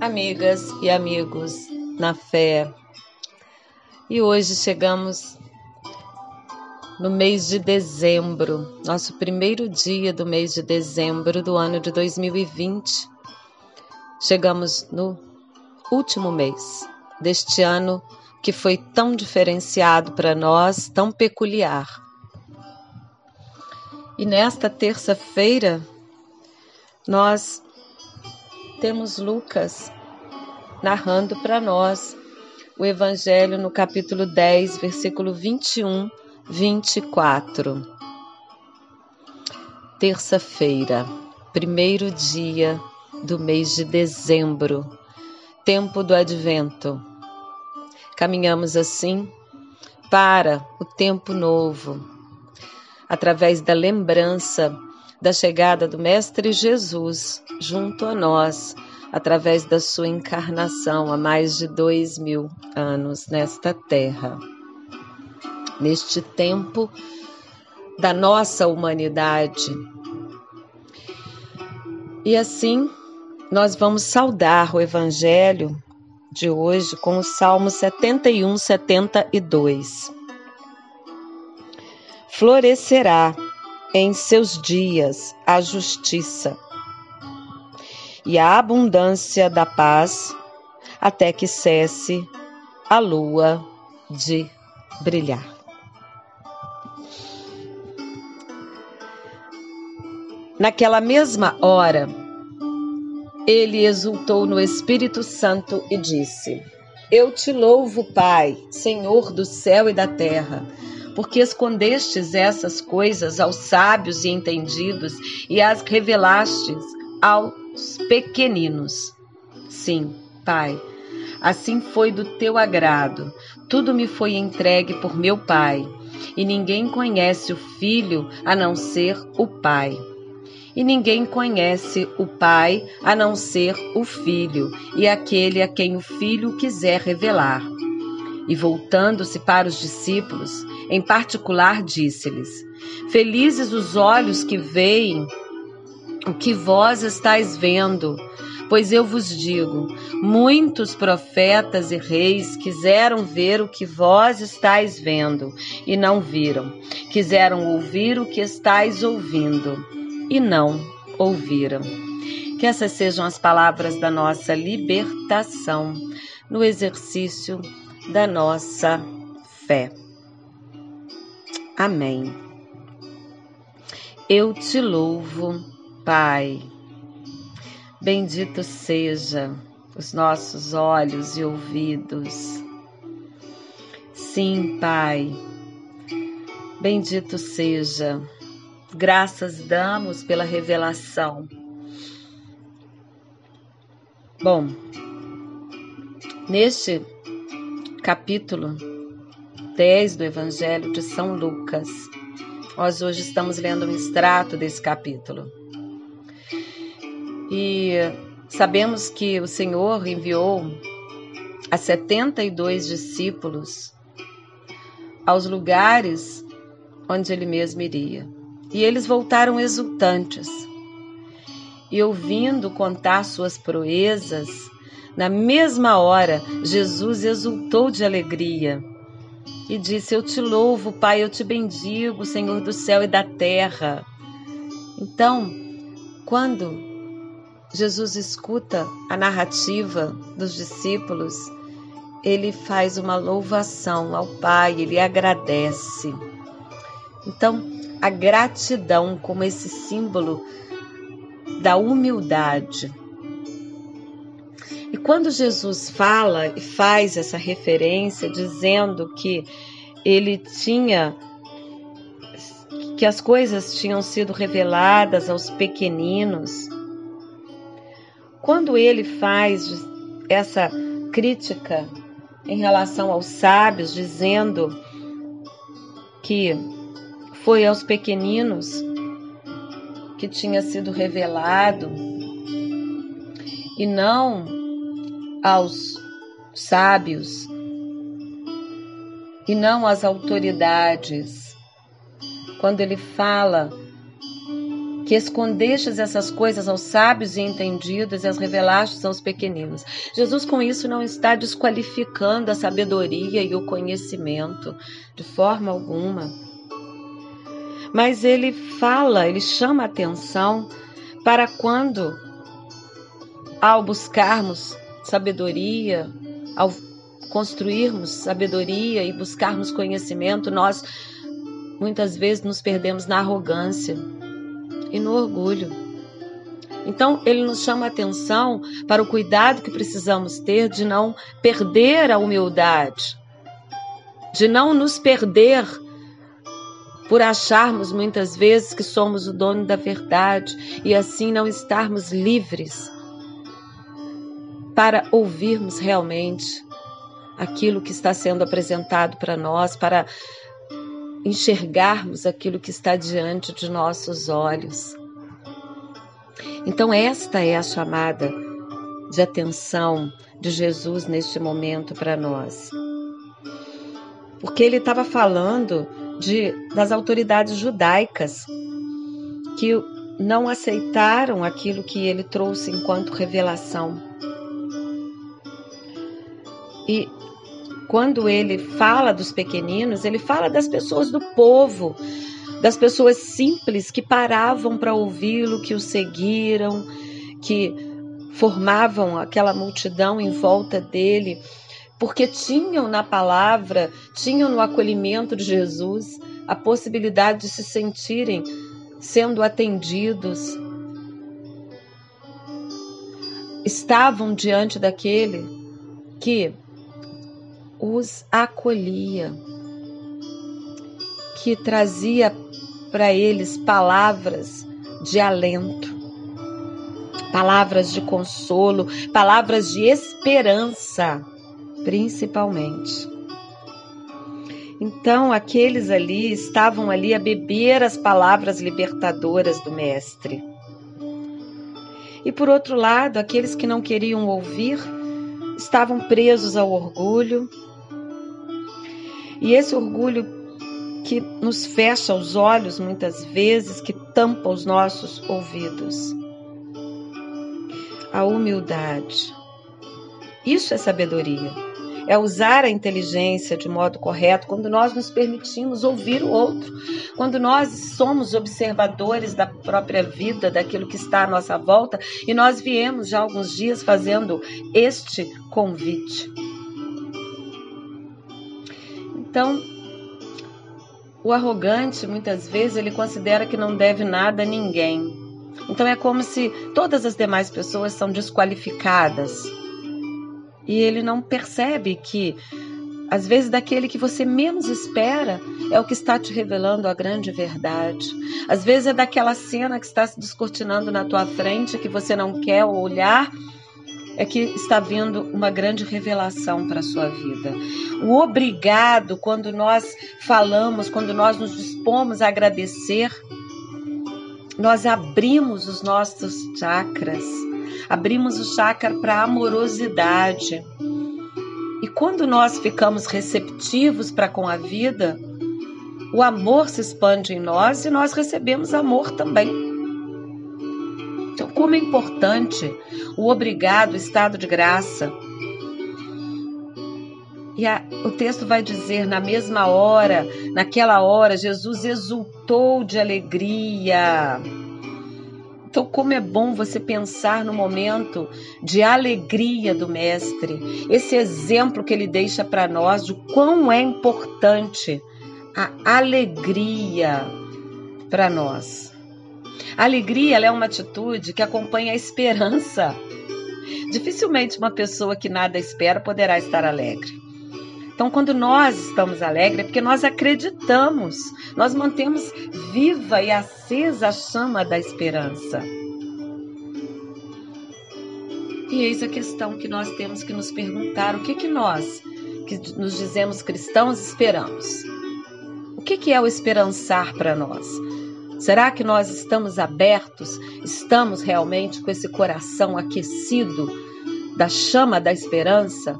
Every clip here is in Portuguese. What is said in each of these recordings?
amigas e amigos na fé. E hoje chegamos no mês de dezembro, nosso primeiro dia do mês de dezembro do ano de 2020. Chegamos no último mês deste ano que foi tão diferenciado para nós, tão peculiar. E nesta terça-feira, nós temos Lucas narrando para nós o Evangelho no capítulo 10, versículo 21, 24. Terça-feira, primeiro dia do mês de dezembro, tempo do advento. Caminhamos assim para o tempo novo, através da lembrança da chegada do Mestre Jesus junto a nós, através da sua encarnação há mais de dois mil anos nesta terra. Neste tempo da nossa humanidade. E assim, nós vamos saudar o Evangelho de hoje com o Salmo 71, 72. Florescerá em seus dias a justiça e a abundância da paz, até que cesse a lua de brilhar. Naquela mesma hora, ele exultou no Espírito Santo e disse: Eu te louvo, Pai, Senhor do céu e da terra porque escondestes essas coisas aos sábios e entendidos e as revelastes aos pequeninos. Sim, Pai, assim foi do teu agrado. Tudo me foi entregue por meu Pai, e ninguém conhece o Filho a não ser o Pai. E ninguém conhece o Pai a não ser o Filho, e aquele a quem o Filho quiser revelar. E voltando-se para os discípulos, em particular, disse-lhes: Felizes os olhos que veem o que vós estáis vendo. Pois eu vos digo: muitos profetas e reis quiseram ver o que vós estáis vendo e não viram, quiseram ouvir o que estáis ouvindo e não ouviram. Que essas sejam as palavras da nossa libertação no exercício da nossa fé. Amém. Eu te louvo, Pai. Bendito seja os nossos olhos e ouvidos. Sim, Pai. Bendito seja. Graças damos pela revelação. Bom, neste capítulo 10 do Evangelho de São Lucas. Nós hoje estamos lendo um extrato desse capítulo. E sabemos que o Senhor enviou a 72 discípulos aos lugares onde ele mesmo iria. E eles voltaram exultantes. E ouvindo contar suas proezas, na mesma hora Jesus exultou de alegria e disse: Eu te louvo, Pai, eu te bendigo, Senhor do céu e da terra. Então, quando Jesus escuta a narrativa dos discípulos, ele faz uma louvação ao Pai, ele agradece. Então, a gratidão como esse símbolo da humildade. E quando Jesus fala e faz essa referência dizendo que ele tinha que as coisas tinham sido reveladas aos pequeninos, quando ele faz essa crítica em relação aos sábios, dizendo que foi aos pequeninos que tinha sido revelado e não aos sábios e não às autoridades. Quando ele fala que escondestes essas coisas aos sábios e entendidos e as revelastes aos pequeninos. Jesus, com isso, não está desqualificando a sabedoria e o conhecimento, de forma alguma. Mas ele fala, ele chama atenção para quando, ao buscarmos sabedoria, ao construirmos sabedoria e buscarmos conhecimento, nós muitas vezes nos perdemos na arrogância e no orgulho. Então, ele nos chama a atenção para o cuidado que precisamos ter de não perder a humildade, de não nos perder por acharmos muitas vezes que somos o dono da verdade e assim não estarmos livres para ouvirmos realmente aquilo que está sendo apresentado para nós, para enxergarmos aquilo que está diante de nossos olhos. Então, esta é a chamada de atenção de Jesus neste momento para nós. Porque ele estava falando de, das autoridades judaicas que não aceitaram aquilo que ele trouxe enquanto revelação. E quando ele fala dos pequeninos, ele fala das pessoas do povo, das pessoas simples que paravam para ouvi-lo, que o seguiram, que formavam aquela multidão em volta dele, porque tinham na palavra, tinham no acolhimento de Jesus a possibilidade de se sentirem sendo atendidos. Estavam diante daquele que os acolhia, que trazia para eles palavras de alento, palavras de consolo, palavras de esperança, principalmente. Então, aqueles ali estavam ali a beber as palavras libertadoras do Mestre. E por outro lado, aqueles que não queriam ouvir estavam presos ao orgulho, e esse orgulho que nos fecha os olhos muitas vezes, que tampa os nossos ouvidos. A humildade. Isso é sabedoria. É usar a inteligência de modo correto quando nós nos permitimos ouvir o outro, quando nós somos observadores da própria vida, daquilo que está à nossa volta, e nós viemos já alguns dias fazendo este convite. Então, o arrogante, muitas vezes, ele considera que não deve nada a ninguém. Então é como se todas as demais pessoas são desqualificadas. E ele não percebe que, às vezes, daquele que você menos espera é o que está te revelando a grande verdade. Às vezes é daquela cena que está se descortinando na tua frente que você não quer olhar é que está vindo uma grande revelação para a sua vida. O obrigado, quando nós falamos, quando nós nos dispomos a agradecer, nós abrimos os nossos chakras, abrimos o chakra para amorosidade. E quando nós ficamos receptivos para com a vida, o amor se expande em nós e nós recebemos amor também. Como é importante o obrigado, o estado de graça. E a, o texto vai dizer: na mesma hora, naquela hora, Jesus exultou de alegria. Então, como é bom você pensar no momento de alegria do Mestre, esse exemplo que ele deixa para nós de quão é importante a alegria para nós. A alegria é uma atitude que acompanha a esperança. Dificilmente uma pessoa que nada espera poderá estar alegre. Então, quando nós estamos alegres, é porque nós acreditamos, nós mantemos viva e acesa a chama da esperança. E eis a questão que nós temos que nos perguntar: o que que nós, que nos dizemos cristãos, esperamos? O que que é o esperançar para nós? Será que nós estamos abertos? Estamos realmente com esse coração aquecido da chama da esperança?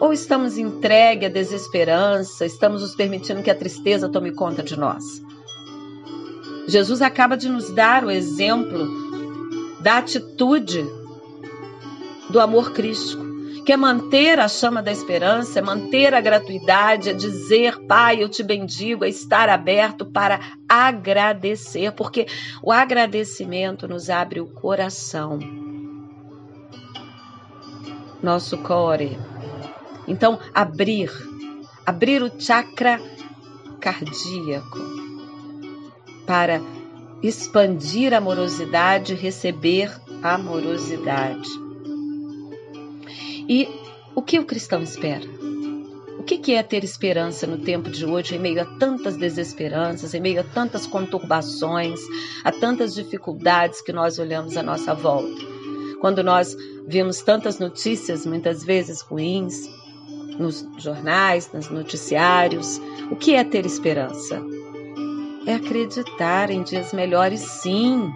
Ou estamos entregue à desesperança? Estamos nos permitindo que a tristeza tome conta de nós? Jesus acaba de nos dar o exemplo da atitude do amor crístico, que é manter a chama da esperança, é manter a gratuidade, é dizer, Pai, eu te bendigo, é estar aberto para agradecer, porque o agradecimento nos abre o coração, nosso core. Então, abrir, abrir o chakra cardíaco para expandir a amorosidade, receber amorosidade. E o que o cristão espera? O que é ter esperança no tempo de hoje, em meio a tantas desesperanças, em meio a tantas conturbações, a tantas dificuldades que nós olhamos à nossa volta? Quando nós vemos tantas notícias, muitas vezes ruins, nos jornais, nos noticiários, o que é ter esperança? É acreditar em dias melhores, sim.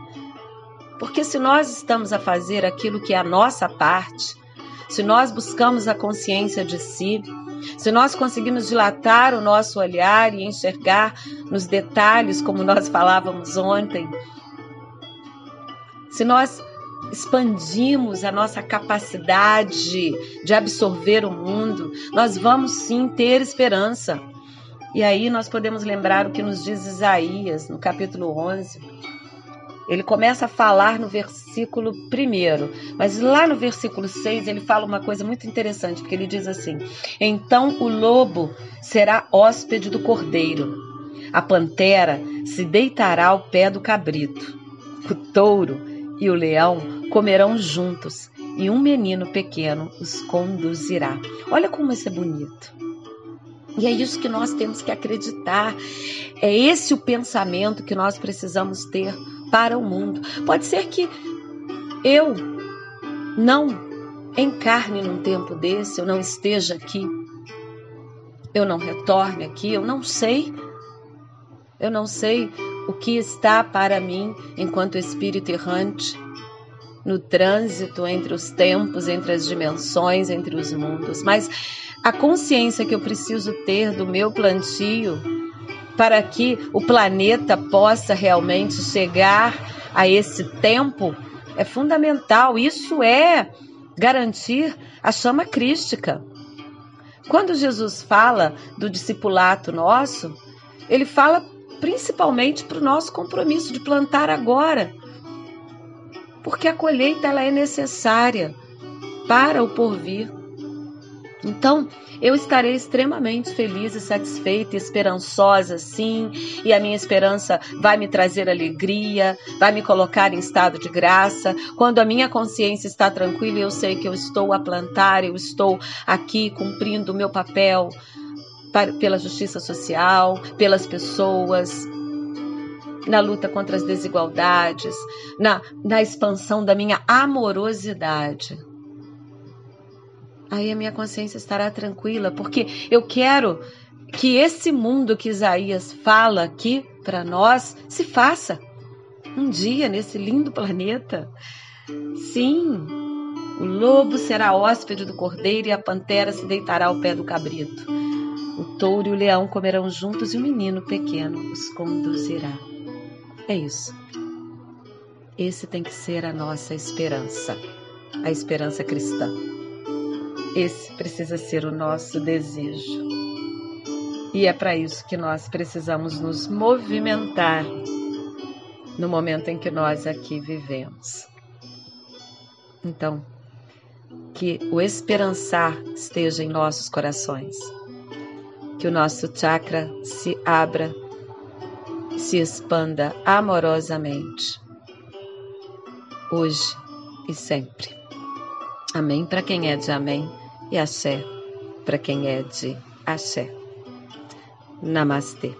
Porque se nós estamos a fazer aquilo que é a nossa parte, se nós buscamos a consciência de si, se nós conseguimos dilatar o nosso olhar e enxergar nos detalhes, como nós falávamos ontem, se nós expandimos a nossa capacidade de absorver o mundo, nós vamos sim ter esperança. E aí nós podemos lembrar o que nos diz Isaías, no capítulo 11. Ele começa a falar no versículo 1, mas lá no versículo 6 ele fala uma coisa muito interessante, porque ele diz assim: Então o lobo será hóspede do cordeiro, a pantera se deitará ao pé do cabrito, o touro e o leão comerão juntos, e um menino pequeno os conduzirá. Olha como isso é bonito. E é isso que nós temos que acreditar. É esse o pensamento que nós precisamos ter para o mundo. Pode ser que eu não encarne num tempo desse, eu não esteja aqui, eu não retorne aqui, eu não sei. Eu não sei o que está para mim enquanto espírito errante no trânsito entre os tempos, entre as dimensões, entre os mundos, mas a consciência que eu preciso ter do meu plantio para que o planeta possa realmente chegar a esse tempo é fundamental. Isso é garantir a chama crística. Quando Jesus fala do discipulato nosso, ele fala principalmente para o nosso compromisso de plantar agora, porque a colheita ela é necessária para o porvir. Então, eu estarei extremamente feliz e satisfeita, esperançosa, sim, e a minha esperança vai me trazer alegria, vai me colocar em estado de graça. Quando a minha consciência está tranquila, eu sei que eu estou a plantar, eu estou aqui cumprindo o meu papel para, pela justiça social, pelas pessoas, na luta contra as desigualdades, na, na expansão da minha amorosidade aí a minha consciência estará tranquila, porque eu quero que esse mundo que Isaías fala aqui para nós se faça um dia nesse lindo planeta. Sim, o lobo será hóspede do cordeiro e a pantera se deitará ao pé do cabrito. O touro e o leão comerão juntos e o menino pequeno os conduzirá. É isso. Esse tem que ser a nossa esperança, a esperança cristã. Esse precisa ser o nosso desejo. E é para isso que nós precisamos nos movimentar no momento em que nós aqui vivemos. Então, que o esperançar esteja em nossos corações, que o nosso chakra se abra, se expanda amorosamente, hoje e sempre. Amém para quem é de amém e axé para quem é de axé. Namastê.